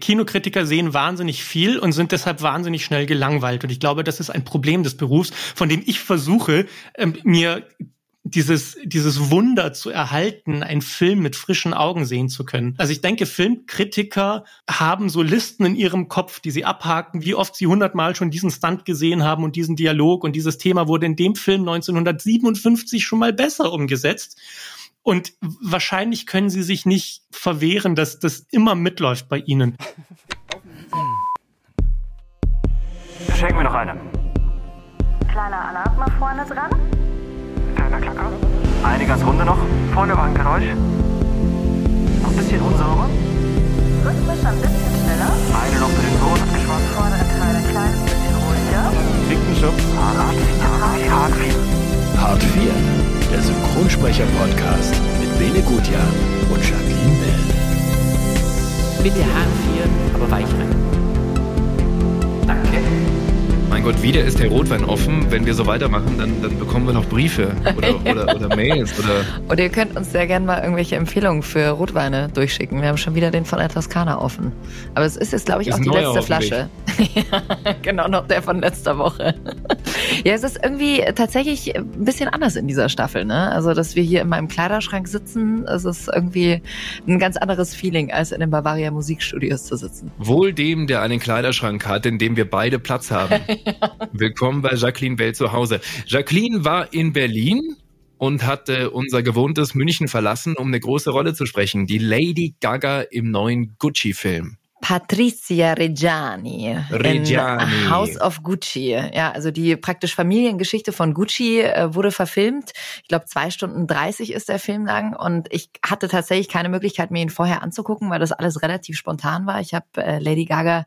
Kinokritiker sehen wahnsinnig viel und sind deshalb wahnsinnig schnell gelangweilt. Und ich glaube, das ist ein Problem des Berufs, von dem ich versuche, ähm, mir dieses, dieses Wunder zu erhalten, einen Film mit frischen Augen sehen zu können. Also ich denke, Filmkritiker haben so Listen in ihrem Kopf, die sie abhaken, wie oft sie hundertmal schon diesen Stunt gesehen haben und diesen Dialog und dieses Thema wurde in dem Film 1957 schon mal besser umgesetzt. Und wahrscheinlich können sie sich nicht verwehren, dass das immer mitläuft bei ihnen. Schenk mir noch eine. Kleiner Alarm mal vorne dran. Kleiner Klacker. Eine ganz runde noch. Vorne war ein Geräusch. Noch ein bisschen unsauber. Rhythmisch ein bisschen schneller. Eine noch für den Sohn abgeschwommen. Vordere Teil ein kleines bisschen ruhiger. Dicken Schubs. Hart 4. Hart 4. Hart 4, der Synchronsprecher-Podcast mit Bene Gutjahr und Jacqueline Bell. Bitte Hart 4, aber weich rein. Mein Gott, wieder ist der Rotwein offen. Wenn wir so weitermachen, dann, dann bekommen wir noch Briefe oder, oder, oder Mails oder. Und ihr könnt uns sehr gerne mal irgendwelche Empfehlungen für Rotweine durchschicken. Wir haben schon wieder den von der Toskana offen. Aber es ist jetzt, glaube ich, Ist auch die letzte Flasche. ja, genau, noch der von letzter Woche. ja, es ist irgendwie tatsächlich ein bisschen anders in dieser Staffel. Ne? Also, dass wir hier in meinem Kleiderschrank sitzen, es ist irgendwie ein ganz anderes Feeling, als in den Bavaria Musikstudios zu sitzen. Wohl dem, der einen Kleiderschrank hat, in dem wir beide Platz haben. Willkommen bei Jacqueline Bell zu Hause. Jacqueline war in Berlin und hatte unser gewohntes München verlassen, um eine große Rolle zu sprechen. Die Lady Gaga im neuen Gucci-Film. Patricia Reggiani, Reggiani. in House of Gucci. Ja, also die praktisch Familiengeschichte von Gucci äh, wurde verfilmt. Ich glaube, zwei Stunden 30 ist der Film lang und ich hatte tatsächlich keine Möglichkeit, mir ihn vorher anzugucken, weil das alles relativ spontan war. Ich habe äh, Lady Gaga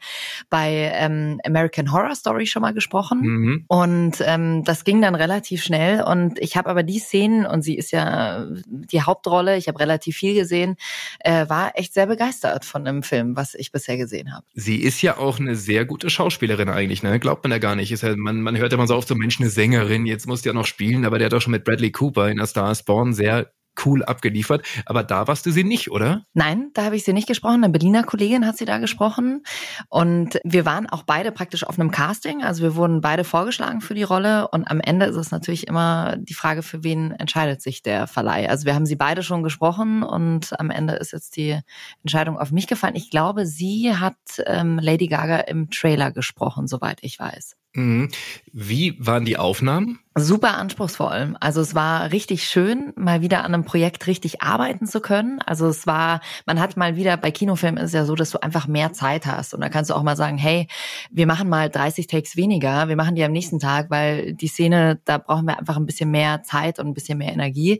bei ähm, American Horror Story schon mal gesprochen Mhm. und ähm, das ging dann relativ schnell und ich habe aber die Szenen und sie ist ja die Hauptrolle, ich habe relativ viel gesehen, äh, war echt sehr begeistert von dem Film, was ich bisher gesehen habe. Sie ist ja auch eine sehr gute Schauspielerin eigentlich, ne? Glaubt man ja gar nicht. Ist ja, man, man hört ja immer so oft so Mensch, eine Sängerin, jetzt muss die ja noch spielen, aber der hat doch schon mit Bradley Cooper in A Star is Born sehr cool abgeliefert. Aber da warst du sie nicht, oder? Nein, da habe ich sie nicht gesprochen. Eine Berliner Kollegin hat sie da gesprochen. Und wir waren auch beide praktisch auf einem Casting. Also wir wurden beide vorgeschlagen für die Rolle. Und am Ende ist es natürlich immer die Frage, für wen entscheidet sich der Verleih. Also wir haben sie beide schon gesprochen und am Ende ist jetzt die Entscheidung auf mich gefallen. Ich glaube, sie hat ähm, Lady Gaga im Trailer gesprochen, soweit ich weiß. Mhm. Wie waren die Aufnahmen? Super anspruchsvoll. Also es war richtig schön, mal wieder an einem Projekt richtig arbeiten zu können. Also es war, man hat mal wieder, bei Kinofilmen ist es ja so, dass du einfach mehr Zeit hast. Und da kannst du auch mal sagen, hey, wir machen mal 30 Takes weniger, wir machen die am nächsten Tag, weil die Szene, da brauchen wir einfach ein bisschen mehr Zeit und ein bisschen mehr Energie.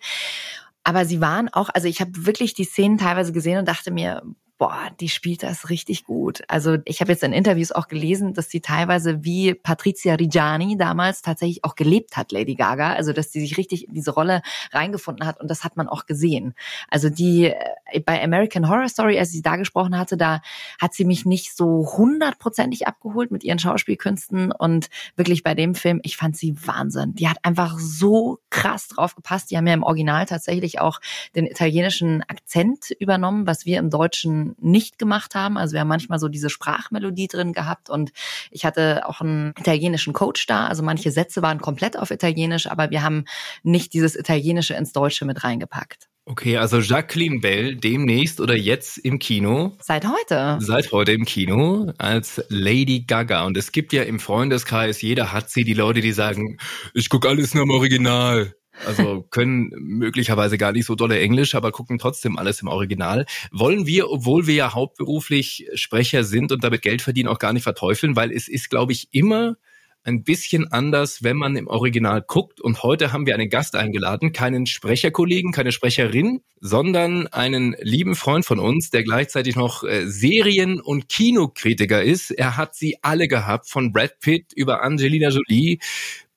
Aber sie waren auch, also ich habe wirklich die Szenen teilweise gesehen und dachte mir, boah, die spielt das richtig gut. Also ich habe jetzt in Interviews auch gelesen, dass sie teilweise wie Patrizia Reggiani damals tatsächlich auch gelebt hat, Lady Gaga. Also dass sie sich richtig in diese Rolle reingefunden hat und das hat man auch gesehen. Also die äh, bei American Horror Story, als sie da gesprochen hatte, da hat sie mich nicht so hundertprozentig abgeholt mit ihren Schauspielkünsten und wirklich bei dem Film, ich fand sie Wahnsinn. Die hat einfach so krass drauf gepasst. Die haben ja im Original tatsächlich auch den italienischen Akzent übernommen, was wir im Deutschen nicht gemacht haben. Also wir haben manchmal so diese Sprachmelodie drin gehabt und ich hatte auch einen italienischen Coach da. Also manche Sätze waren komplett auf Italienisch, aber wir haben nicht dieses Italienische ins Deutsche mit reingepackt. Okay, also Jacqueline Bell demnächst oder jetzt im Kino. Seit heute. Seit heute im Kino als Lady Gaga. Und es gibt ja im Freundeskreis, jeder hat sie, die Leute, die sagen, ich guck alles nur im Original. Also können möglicherweise gar nicht so dolle Englisch, aber gucken trotzdem alles im Original. Wollen wir, obwohl wir ja hauptberuflich Sprecher sind und damit Geld verdienen, auch gar nicht verteufeln, weil es ist, glaube ich, immer ein bisschen anders, wenn man im Original guckt. Und heute haben wir einen Gast eingeladen, keinen Sprecherkollegen, keine Sprecherin, sondern einen lieben Freund von uns, der gleichzeitig noch äh, Serien- und Kinokritiker ist. Er hat sie alle gehabt, von Brad Pitt über Angelina Jolie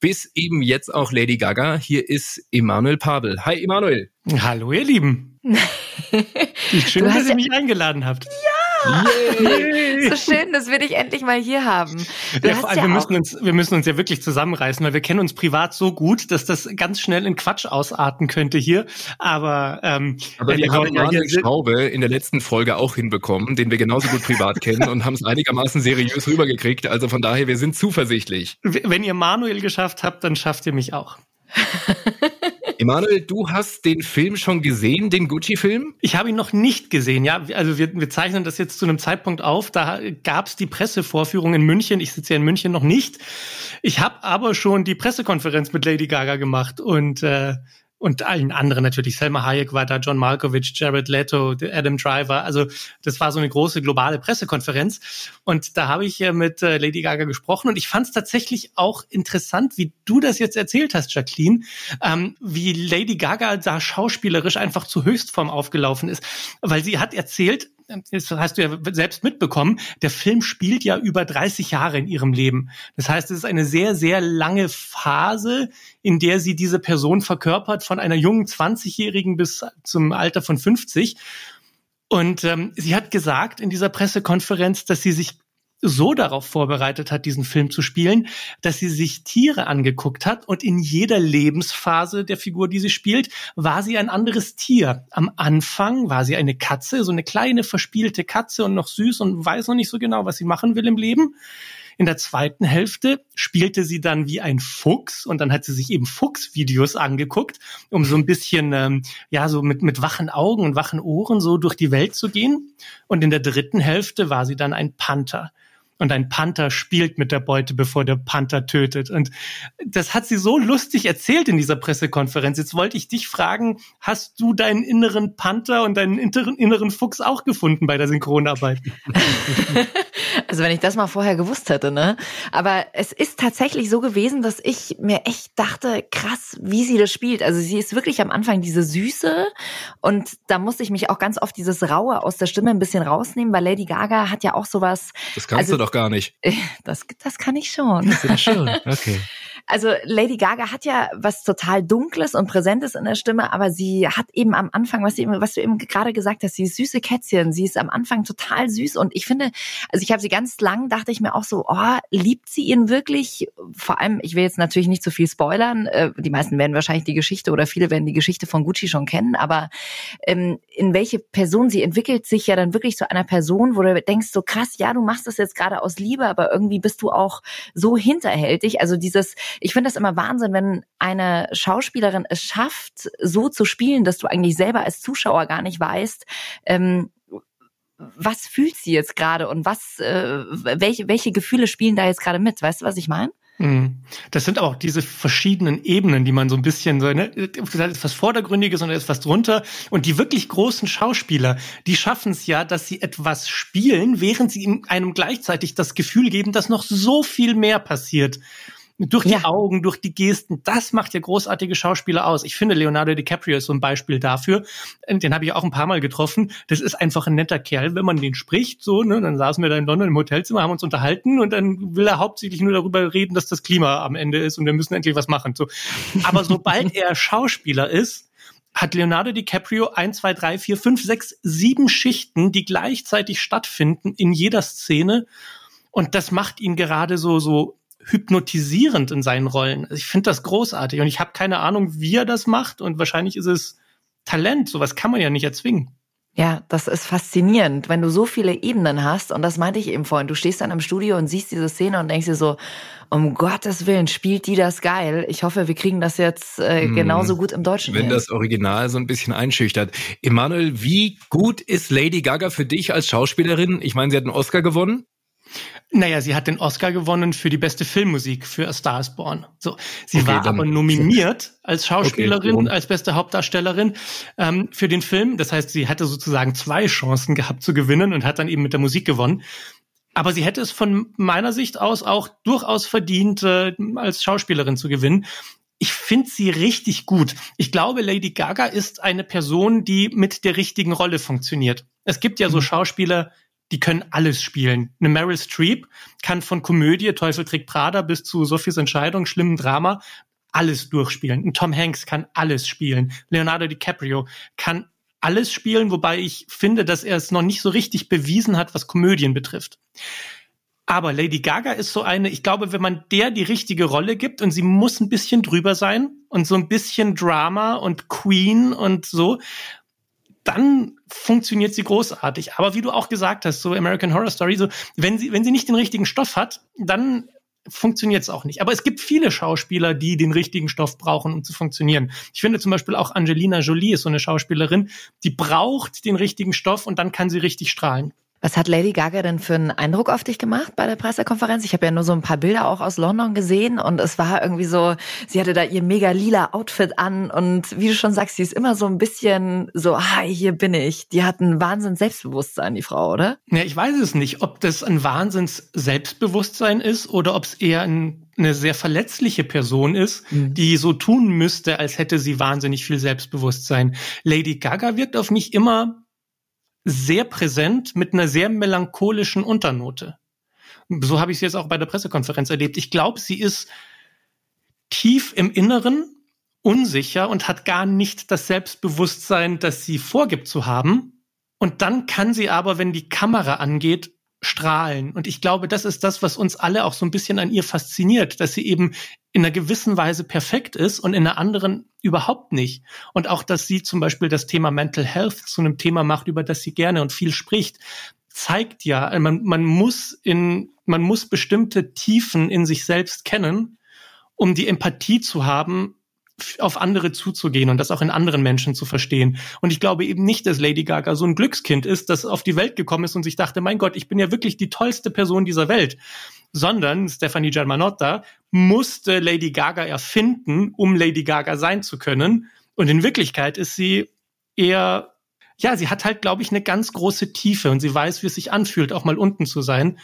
bis eben jetzt auch Lady Gaga. Hier ist Emanuel Pavel. Hi Emanuel. Hallo, ihr Lieben. Schön, dass ihr ja- mich eingeladen habt. So schön, das will ich endlich mal hier haben. Du Ja, hast vor allem, ja wir, müssen uns, wir müssen uns ja wirklich zusammenreißen, weil wir kennen uns privat so gut, dass das ganz schnell in Quatsch ausarten könnte hier. Aber, ähm, Aber wir haben ja Manuel hier- Schraube in der letzten Folge auch hinbekommen, den wir genauso gut privat kennen und haben es einigermaßen seriös rübergekriegt. Also von daher, wir sind zuversichtlich. wenn ihr Manuel geschafft habt, dann schafft ihr mich auch. Emanuel, du hast den Film schon gesehen, den Gucci-Film? Ich habe ihn noch nicht gesehen, ja. Also wir, wir zeichnen das jetzt zu einem Zeitpunkt auf. Da gab es die Pressevorführung in München. Ich sitze ja in München noch nicht. Ich habe aber schon die Pressekonferenz mit Lady Gaga gemacht und äh, und allen anderen natürlich. Selma Hayek war da, John Malkovich, Jared Leto, Adam Driver. Also das war so eine große globale Pressekonferenz. Und da habe ich äh, mit äh, Lady Gaga gesprochen und ich fand es tatsächlich auch interessant, wie du das jetzt erzählt hast, Jacqueline, ähm, wie Lady Gaga da schauspielerisch einfach zu Höchstform aufgelaufen ist. Weil sie hat erzählt, das hast du ja selbst mitbekommen, der Film spielt ja über 30 Jahre in ihrem Leben. Das heißt, es ist eine sehr, sehr lange Phase, in der sie diese Person verkörpert, von einer jungen 20-Jährigen bis zum Alter von 50. Und ähm, sie hat gesagt in dieser Pressekonferenz, dass sie sich so darauf vorbereitet hat, diesen Film zu spielen, dass sie sich Tiere angeguckt hat und in jeder Lebensphase der Figur, die sie spielt, war sie ein anderes Tier. Am Anfang war sie eine Katze, so eine kleine verspielte Katze und noch süß und weiß noch nicht so genau, was sie machen will im Leben. In der zweiten Hälfte spielte sie dann wie ein Fuchs und dann hat sie sich eben Fuchsvideos angeguckt, um so ein bisschen, ähm, ja, so mit, mit wachen Augen und wachen Ohren so durch die Welt zu gehen. Und in der dritten Hälfte war sie dann ein Panther. Und ein Panther spielt mit der Beute, bevor der Panther tötet. Und das hat sie so lustig erzählt in dieser Pressekonferenz. Jetzt wollte ich dich fragen, hast du deinen inneren Panther und deinen inneren, Fuchs auch gefunden bei der Synchronarbeit? also wenn ich das mal vorher gewusst hätte, ne? Aber es ist tatsächlich so gewesen, dass ich mir echt dachte, krass, wie sie das spielt. Also sie ist wirklich am Anfang diese Süße und da musste ich mich auch ganz oft dieses Raue aus der Stimme ein bisschen rausnehmen, weil Lady Gaga hat ja auch sowas. Das kannst Also- du doch gar nicht. Das, das kann ich schon. Ja, schon. Okay. Also Lady Gaga hat ja was total Dunkles und Präsentes in der Stimme, aber sie hat eben am Anfang, was, sie, was du eben gerade gesagt hast, sie ist süße Kätzchen. Sie ist am Anfang total süß und ich finde, also ich habe sie ganz lang, dachte ich mir auch so, oh, liebt sie ihn wirklich? Vor allem, ich will jetzt natürlich nicht zu viel spoilern. äh, Die meisten werden wahrscheinlich die Geschichte oder viele werden die Geschichte von Gucci schon kennen, aber ähm, in welche Person sie entwickelt sich ja dann wirklich zu einer Person, wo du denkst so krass, ja, du machst das jetzt gerade aus Liebe, aber irgendwie bist du auch so hinterhältig. Also dieses, ich finde das immer Wahnsinn, wenn eine Schauspielerin es schafft, so zu spielen, dass du eigentlich selber als Zuschauer gar nicht weißt, ähm, was fühlt sie jetzt gerade und was, äh, welche, welche Gefühle spielen da jetzt gerade mit? Weißt du, was ich meine? Mhm. Das sind auch diese verschiedenen Ebenen, die man so ein bisschen so, ne, das ist was Vordergründiges und da ist was drunter. Und die wirklich großen Schauspieler, die schaffen es ja, dass sie etwas spielen, während sie einem gleichzeitig das Gefühl geben, dass noch so viel mehr passiert. Durch die Ja. Augen, durch die Gesten, das macht ja großartige Schauspieler aus. Ich finde, Leonardo DiCaprio ist so ein Beispiel dafür. Und Den habe ich auch ein paar Mal getroffen. Das ist einfach ein netter Kerl, wenn man den spricht. So, ne, dann saßen wir da in London im Hotelzimmer, haben uns unterhalten und dann will er hauptsächlich nur darüber reden, dass das Klima am Ende ist und wir müssen endlich was machen. So. Aber sobald er Schauspieler ist, hat Leonardo DiCaprio ein, zwei, drei, vier, fünf, sechs, sieben Schichten, die gleichzeitig stattfinden in jeder Szene. Und das macht ihn gerade so, so hypnotisierend in seinen Rollen. Also ich finde das großartig und ich habe keine Ahnung, wie er das macht und wahrscheinlich ist es Talent. Sowas kann man ja nicht erzwingen. Ja, das ist faszinierend, wenn du so viele Ebenen hast. Und das meinte ich eben vorhin. Du stehst dann im Studio und siehst diese Szene und denkst dir so, um Gottes Willen, spielt die das geil. Ich hoffe, wir kriegen das jetzt äh, Hm. genauso gut im Deutschen Wenn hin. das Original so ein bisschen einschüchtert. Emanuel, wie gut ist Lady Gaga für dich als Schauspielerin? Ich meine, sie hat einen Oscar gewonnen. Naja, sie hat den Oscar gewonnen für die beste Filmmusik für A Star is Born. So, sie Okay, war aber nominiert als Schauspielerin, Okay, als beste Hauptdarstellerin ähm, für den Film. Das heißt, sie hatte sozusagen zwei Chancen gehabt zu gewinnen und hat dann eben mit der Musik gewonnen. Aber sie hätte es von meiner Sicht aus auch durchaus verdient, äh, als Schauspielerin zu gewinnen. Ich finde sie richtig gut. Ich glaube, Lady Gaga ist eine Person, die mit der richtigen Rolle funktioniert. Es gibt ja so Mhm. Schauspieler, die können alles spielen. Eine Meryl Streep kann von Komödie, Teufel trägt Prada bis zu Sophies Entscheidung, schlimmen Drama, alles durchspielen. Ein Tom Hanks kann alles spielen. Leonardo DiCaprio kann alles spielen, wobei ich finde, dass er es noch nicht so richtig bewiesen hat, was Komödien betrifft. Aber Lady Gaga ist so eine, ich glaube, wenn man der die richtige Rolle gibt und sie muss ein bisschen drüber sein und so ein bisschen Drama und Queen und so, dann funktioniert sie großartig. Aber wie du auch gesagt hast, so American Horror Story, so wenn sie wenn sie nicht den richtigen Stoff hat, dann funktioniert es auch nicht. Aber es gibt viele Schauspieler, die den richtigen Stoff brauchen, um zu funktionieren. Ich finde zum Beispiel auch Angelina Jolie ist so eine Schauspielerin, die braucht den richtigen Stoff und dann kann sie richtig strahlen. Was hat Lady Gaga denn für einen Eindruck auf dich gemacht bei der Pressekonferenz? Ich habe ja nur so ein paar Bilder auch aus London gesehen und es war irgendwie so, sie hatte da ihr mega lila Outfit an und wie du schon sagst, sie ist immer so ein bisschen so, hi, hier bin ich. Die hat ein Wahnsinns Selbstbewusstsein, die Frau, oder? Ja, ich weiß es nicht, ob das ein Wahnsinns Selbstbewusstsein ist oder ob es eher ein, eine sehr verletzliche Person ist, mhm. die so tun müsste, als hätte sie wahnsinnig viel Selbstbewusstsein. Lady Gaga wirkt auf mich immer sehr präsent mit einer sehr melancholischen Unternote. So habe ich es jetzt auch bei der Pressekonferenz erlebt. Ich glaube, sie ist tief im Inneren unsicher und hat gar nicht das Selbstbewusstsein, das sie vorgibt zu haben. Und dann kann sie aber, wenn die Kamera angeht, strahlen. Und ich glaube, das ist das, was uns alle auch so ein bisschen an ihr fasziniert, dass sie eben in einer gewissen Weise perfekt ist und in einer anderen überhaupt nicht. Und auch, dass sie zum Beispiel das Thema Mental Health zu einem Thema macht, über das sie gerne und viel spricht, zeigt ja, man, man muss in, man muss bestimmte Tiefen in sich selbst kennen, um die Empathie zu haben, auf andere zuzugehen und das auch in anderen Menschen zu verstehen. Und ich glaube eben nicht, dass Lady Gaga so ein Glückskind ist, das auf die Welt gekommen ist und sich dachte, mein Gott, ich bin ja wirklich die tollste Person dieser Welt. Sondern Stephanie Germanotta musste Lady Gaga erfinden, um Lady Gaga sein zu können. Und in Wirklichkeit ist sie eher, ja, sie hat halt, glaube ich, eine ganz große Tiefe und sie weiß, wie es sich anfühlt, auch mal unten zu sein.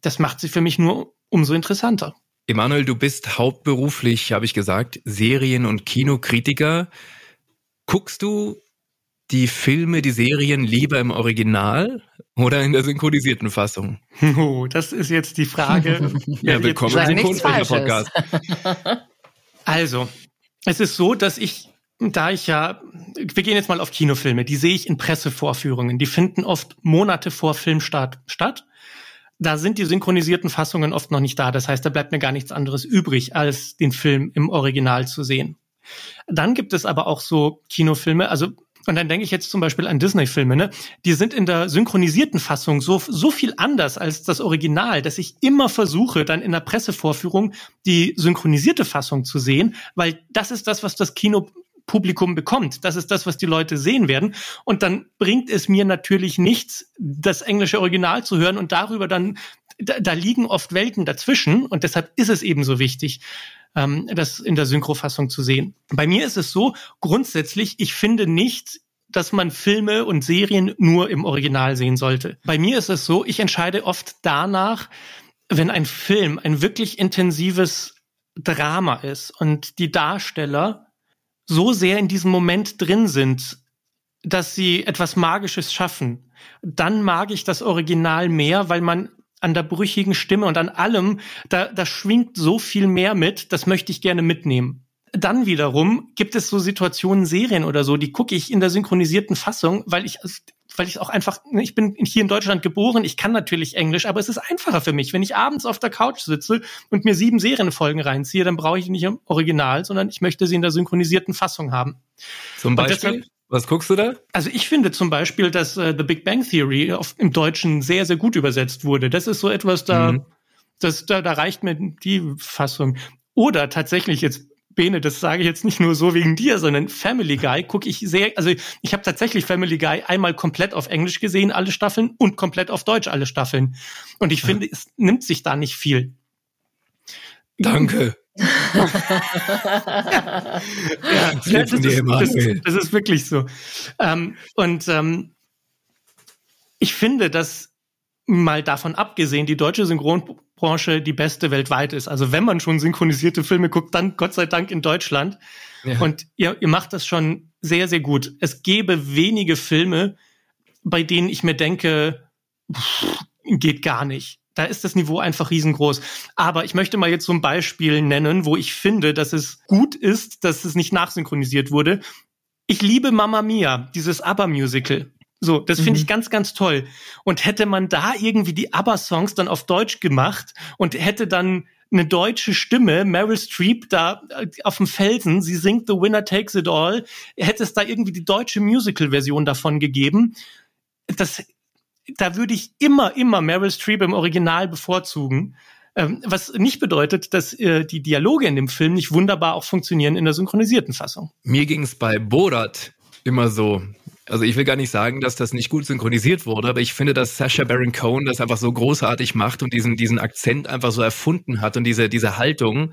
Das macht sie für mich nur umso interessanter. Emanuel, du bist hauptberuflich, habe ich gesagt, Serien- und Kinokritiker. Guckst du die Filme, die Serien lieber im Original oder in der synchronisierten Fassung? Oh, das ist jetzt die Frage. ja, willkommen im Synchronsprecher-Podcast. Also, es ist so, dass ich, da ich ja, wir gehen jetzt mal auf Kinofilme, die sehe ich in Pressevorführungen. Die finden oft Monate vor Filmstart statt da sind die synchronisierten Fassungen oft noch nicht da. Das heißt, da bleibt mir gar nichts anderes übrig, als den Film im Original zu sehen. Dann gibt es aber auch so Kinofilme, also und dann denke ich jetzt zum Beispiel an Disney-Filme, ne? Die sind in der synchronisierten Fassung so, so viel anders als das Original, dass ich immer versuche, dann in der Pressevorführung die synchronisierte Fassung zu sehen, weil das ist das, was das Kino Publikum bekommt. Das ist das, was die Leute sehen werden. Und dann bringt es mir natürlich nichts, das englische Original zu hören und darüber dann, da, da liegen oft Welten dazwischen und deshalb ist es eben so wichtig, ähm, das in der Synchrofassung zu sehen. Bei mir ist es so, grundsätzlich, ich finde nicht, dass man Filme und Serien nur im Original sehen sollte. Bei mir ist es so, ich entscheide oft danach, wenn ein Film ein wirklich intensives Drama ist und die Darsteller so sehr in diesem Moment drin sind, dass sie etwas Magisches schaffen, dann mag ich das Original mehr, weil man an der brüchigen Stimme und an allem, da, da schwingt so viel mehr mit, das möchte ich gerne mitnehmen. Dann wiederum gibt es so Situationen, Serien oder so, die gucke ich in der synchronisierten Fassung, weil ich weil ich auch einfach, ne, ich bin hier in Deutschland geboren, ich kann natürlich Englisch, aber es ist einfacher für mich. Wenn ich abends auf der Couch sitze und mir sieben Serienfolgen reinziehe, dann brauche ich nicht im Original, sondern ich möchte sie in der synchronisierten Fassung haben. Zum Beispiel? Deshalb, was guckst du da? Also ich finde zum Beispiel, dass äh, The Big Bang Theory auf, im Deutschen sehr, sehr gut übersetzt wurde. Das ist so etwas, da, mhm. das, da, da reicht mir die Fassung. Oder tatsächlich jetzt Bene, das sage ich jetzt nicht nur so wegen dir, sondern Family Guy gucke ich sehr, also ich habe tatsächlich Family Guy einmal komplett auf Englisch gesehen, alle Staffeln, und komplett auf Deutsch alle Staffeln. Und ich finde, es nimmt sich da nicht viel. Danke. ja, das, das, ist, das, das, ist wirklich so. Ähm, und ähm, ich finde, dass mal davon abgesehen, die deutsche Synchronbranche die beste weltweit ist. Also wenn man schon synchronisierte Filme guckt, dann Gott sei Dank in Deutschland. Ja. Und ihr, ihr macht das schon sehr, sehr gut. Es gäbe wenige Filme, bei denen ich mir denke, pff, geht gar nicht. Da ist das Niveau einfach riesengroß. Aber ich möchte mal jetzt so ein Beispiel nennen, wo ich finde, dass es gut ist, dass es nicht nachsynchronisiert wurde. Ich liebe Mamma Mia, dieses ABBA-Musical. So, das finde ich ganz, ganz toll. Und hätte man da irgendwie die ABBA-Songs dann auf Deutsch gemacht und hätte dann eine deutsche Stimme, Meryl Streep, da äh, auf dem Felsen, sie singt The Winner Takes It All, hätte es da irgendwie die deutsche Musical-Version davon gegeben. Das, da würde ich immer, immer Meryl Streep im Original bevorzugen. Ähm, was nicht bedeutet, dass äh, die Dialoge in dem Film nicht wunderbar auch funktionieren in der synchronisierten Fassung. Mir ging es bei Borat immer so. Also ich will gar nicht sagen, dass das nicht gut synchronisiert wurde, aber ich finde, dass Sacha Baron Cohen das einfach so großartig macht und diesen, diesen Akzent einfach so erfunden hat und diese, diese Haltung.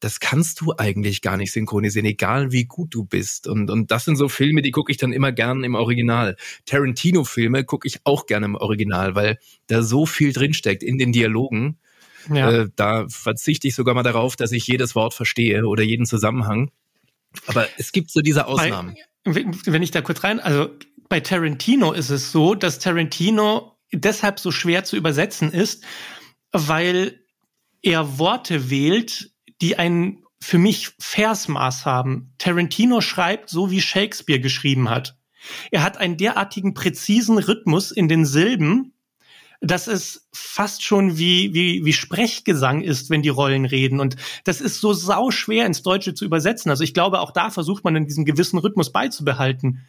Das kannst du eigentlich gar nicht synchronisieren, egal wie gut du bist. Und, und das sind so Filme, die gucke ich dann immer gern im Original. Tarantino-Filme gucke ich auch gerne im Original, weil da so viel drinsteckt in den Dialogen. Ja. Äh, da verzichte ich sogar mal darauf, dass ich jedes Wort verstehe oder jeden Zusammenhang. Aber es gibt so diese Ausnahmen. Bei, wenn ich da kurz rein, also bei Tarantino ist es so, dass Tarantino deshalb so schwer zu übersetzen ist, weil er Worte wählt, die ein für mich Versmaß haben. Tarantino schreibt so, wie Shakespeare geschrieben hat. Er hat einen derartigen präzisen Rhythmus in den Silben, dass es fast schon wie, wie, wie Sprechgesang ist, wenn die Rollen reden. Und das ist so sau schwer ins Deutsche zu übersetzen. Also ich glaube, auch da versucht man in diesem gewissen Rhythmus beizubehalten.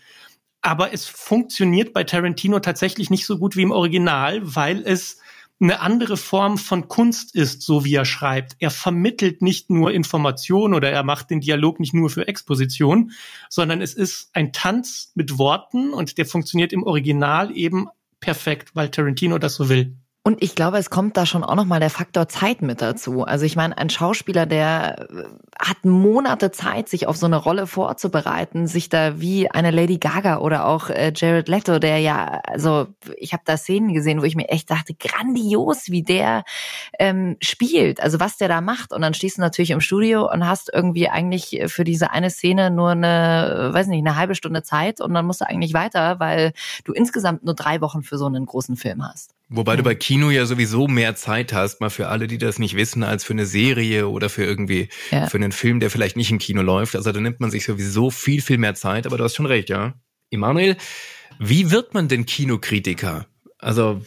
Aber es funktioniert bei Tarantino tatsächlich nicht so gut wie im Original, weil es eine andere Form von Kunst ist, so wie er schreibt. Er vermittelt nicht nur Information oder er macht den Dialog nicht nur für Exposition, sondern es ist ein Tanz mit Worten und der funktioniert im Original eben perfekt, weil Tarantino das so will. Und ich glaube, es kommt da schon auch nochmal der Faktor Zeit mit dazu. Also ich meine, ein Schauspieler, der äh, hat Monate Zeit, sich auf so eine Rolle vorzubereiten, sich da wie eine Lady Gaga oder auch äh, Jared Leto, der ja, also ich habe da Szenen gesehen, wo ich mir echt dachte, grandios, wie der ähm, spielt, also was der da macht. Und dann stehst du natürlich im Studio und hast irgendwie eigentlich für diese eine Szene nur eine, weiß nicht, eine halbe Stunde Zeit und dann musst du eigentlich weiter, weil du insgesamt nur drei Wochen für so einen großen Film hast. Wobei du bei Kino ja sowieso mehr Zeit hast, mal für alle, die das nicht wissen, als für eine Serie oder für irgendwie, ja. für einen Film, der vielleicht nicht im Kino läuft. Also da nimmt man sich sowieso viel, viel mehr Zeit, aber du hast schon recht, ja. Emanuel, wie wird man denn Kinokritiker? Also,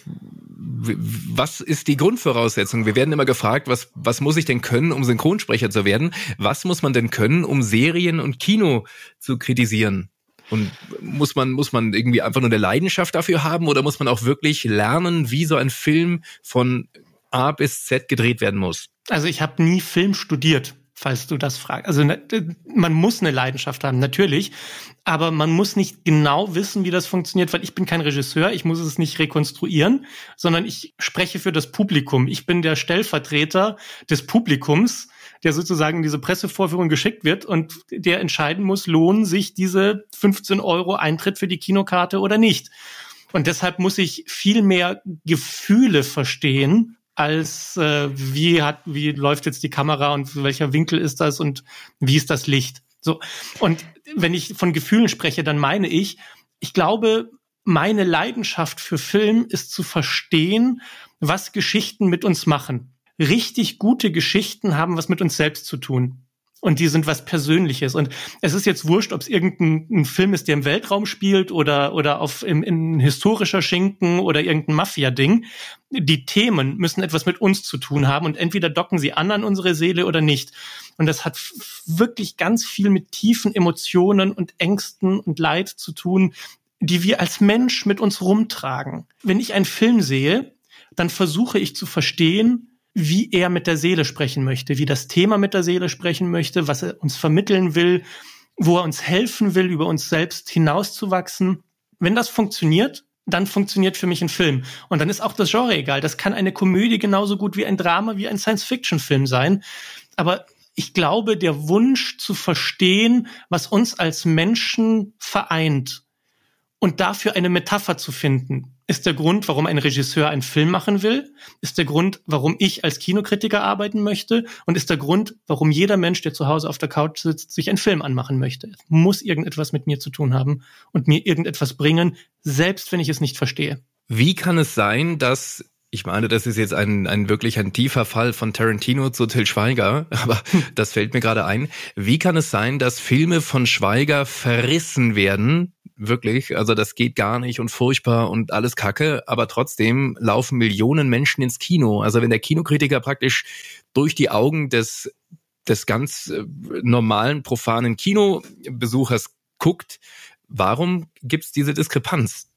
was ist die Grundvoraussetzung? Wir werden immer gefragt, was, was muss ich denn können, um Synchronsprecher zu werden? Was muss man denn können, um Serien und Kino zu kritisieren? Und muss man, muss man irgendwie einfach nur eine Leidenschaft dafür haben oder muss man auch wirklich lernen, wie so ein Film von A bis Z gedreht werden muss? Also ich habe nie Film studiert, falls du das fragst. Also ne, man muss eine Leidenschaft haben, natürlich, aber man muss nicht genau wissen, wie das funktioniert, weil ich bin kein Regisseur, ich muss es nicht rekonstruieren, sondern ich spreche für das Publikum. Ich bin der Stellvertreter des Publikums der sozusagen in diese Pressevorführung geschickt wird und der entscheiden muss, lohnen sich diese 15 Euro Eintritt für die Kinokarte oder nicht. Und deshalb muss ich viel mehr Gefühle verstehen, als äh, wie hat, wie läuft jetzt die Kamera und welcher Winkel ist das und wie ist das Licht. So. Und wenn ich von Gefühlen spreche, dann meine ich, ich glaube, meine Leidenschaft für Film ist zu verstehen, was Geschichten mit uns machen richtig gute Geschichten haben was mit uns selbst zu tun. Und die sind was Persönliches. Und es ist jetzt wurscht, ob es irgendein Film ist, der im Weltraum spielt oder, oder auf im, in historischer Schinken oder irgendein Mafia-Ding. Die Themen müssen etwas mit uns zu tun haben und entweder docken sie an an unsere Seele oder nicht. Und das hat wirklich ganz viel mit tiefen Emotionen und Ängsten und Leid zu tun, die wir als Mensch mit uns rumtragen. Wenn ich einen Film sehe, dann versuche ich zu verstehen, wie er mit der Seele sprechen möchte, wie das Thema mit der Seele sprechen möchte, was er uns vermitteln will, wo er uns helfen will, über uns selbst hinauszuwachsen. Wenn das funktioniert, dann funktioniert für mich ein Film. Und dann ist auch das Genre egal. Das kann eine Komödie genauso gut wie ein Drama, wie ein Science-Fiction-Film sein. Aber ich glaube, der Wunsch zu verstehen, was uns als Menschen vereint und dafür eine Metapher zu finden, ist der Grund, warum ein Regisseur einen Film machen will, ist der Grund, warum ich als Kinokritiker arbeiten möchte und ist der Grund, warum jeder Mensch, der zu Hause auf der Couch sitzt, sich einen Film anmachen möchte. Es muss irgendetwas mit mir zu tun haben und mir irgendetwas bringen, selbst wenn ich es nicht verstehe. Wie kann es sein, dass Ich meine, das ist jetzt ein, ein wirklich ein tiefer Fall von Tarantino zu Till Schweiger, aber das fällt mir gerade ein. Wie kann es sein, dass Filme von Schweiger verrissen werden? Wirklich, also das geht gar nicht und furchtbar und alles Kacke, aber trotzdem laufen Millionen Menschen ins Kino. Also wenn der Kinokritiker praktisch durch die Augen des, des ganz äh, normalen, profanen Kinobesuchers guckt, warum gibt's diese Diskrepanz?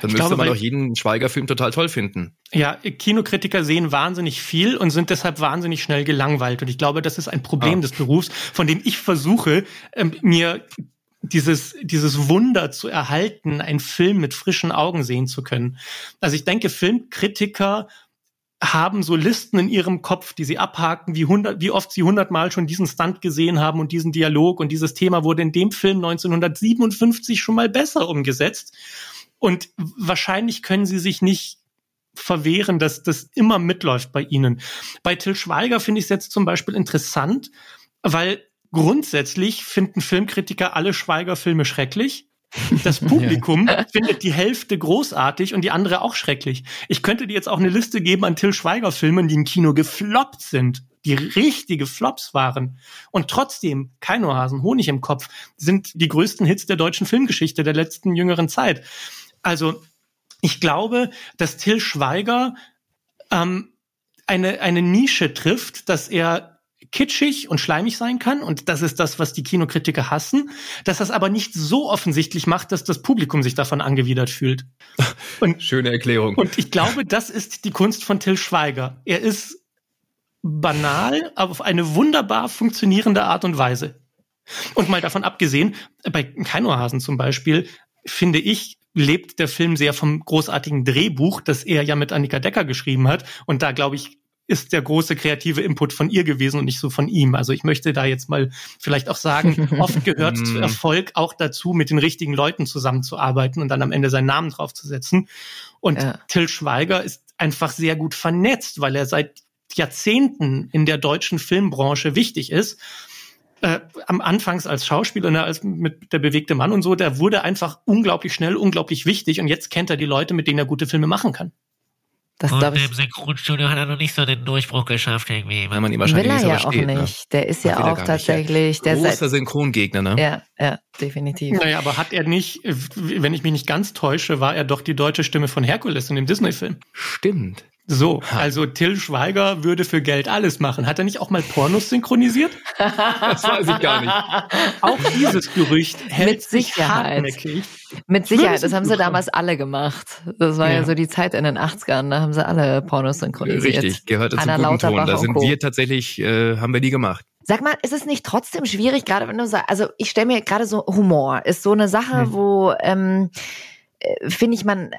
Dann müsste glaube, man doch jeden Schweiger-Film total toll finden. Ja, Kinokritiker sehen wahnsinnig viel und sind deshalb wahnsinnig schnell gelangweilt. Und ich glaube, das ist ein Problem ah. des Berufs, von dem ich versuche, ähm, mir dieses, dieses Wunder zu erhalten, einen Film mit frischen Augen sehen zu können. Also ich denke, Filmkritiker haben so Listen in ihrem Kopf, die sie abhaken, wie, hundert, wie oft sie hundertmal schon diesen Stunt gesehen haben und diesen Dialog und dieses Thema wurde in dem Film 1957 schon mal besser umgesetzt. Und wahrscheinlich können sie sich nicht verwehren, dass das immer mitläuft bei ihnen. Bei Till Schweiger finde ich es jetzt zum Beispiel interessant, weil grundsätzlich finden Filmkritiker alle Schweiger-Filme schrecklich. Das Publikum ja. findet die Hälfte großartig und die andere auch schrecklich. Ich könnte dir jetzt auch eine Liste geben an Till Schweiger Filmen, die im Kino gefloppt sind, die richtige Flops waren. Und trotzdem, Keinohasen, Honig im Kopf, sind die größten Hits der deutschen Filmgeschichte der letzten jüngeren Zeit. Also ich glaube, dass Till Schweiger ähm, eine, eine Nische trifft, dass er kitschig und schleimig sein kann und das ist das, was die Kinokritiker hassen, dass das aber nicht so offensichtlich macht, dass das Publikum sich davon angewidert fühlt. Und, Schöne Erklärung. Und ich glaube, das ist die Kunst von Till Schweiger. Er ist banal, aber auf eine wunderbar funktionierende Art und Weise. Und mal davon abgesehen, bei Keinohasen zum Beispiel, finde ich, lebt der Film sehr vom großartigen Drehbuch, das er ja mit Annika Decker geschrieben hat. Und da, glaube ich, ist der große kreative Input von ihr gewesen und nicht so von ihm. Also ich möchte da jetzt mal vielleicht auch sagen, oft gehört zu mhm. Erfolg auch dazu, mit den richtigen Leuten zusammenzuarbeiten und dann am Ende seinen Namen draufzusetzen. Und ja. Till Schweiger ist einfach sehr gut vernetzt, weil er seit Jahrzehnten in der deutschen Filmbranche wichtig ist äh, am Anfangs als Schauspieler, ne, als mit der bewegte Mann und so, der wurde einfach unglaublich schnell, unglaublich wichtig und jetzt kennt er die Leute, mit denen er gute Filme machen kann. Das und im Synchronstudio hat er noch nicht so den Durchbruch geschafft irgendwie. Weil man ihn wahrscheinlich Will er nicht ja auch ne? nicht. Ne? Der ist ja auch tatsächlich der großer Synchrongegner, ne? Ja, ja, definitiv. Naja, aber hat er nicht, wenn ich mich nicht ganz täusche, war er doch die deutsche Stimme von Herkules in dem Disney-Film. Stimmt. So, also Till Schweiger würde für Geld alles machen. Hat er nicht auch mal Pornos synchronisiert? das weiß ich gar nicht. Auch dieses Gerücht hält Mit Sicherheit. Mit Sicherheit, das haben sie damals alle gemacht. Das war ja. ja. so die Zeit in den 80ern, da haben sie alle Pornos synchronisiert. Richtig, gehörte zum guten Ton. Da sind wir tatsächlich, äh, haben wir die gemacht. Sag mal, ist es nicht trotzdem schwierig, gerade wenn du sagst, also ich stelle mir gerade so Humor ist so eine Sache, hm. wo ähm, äh, finde ich man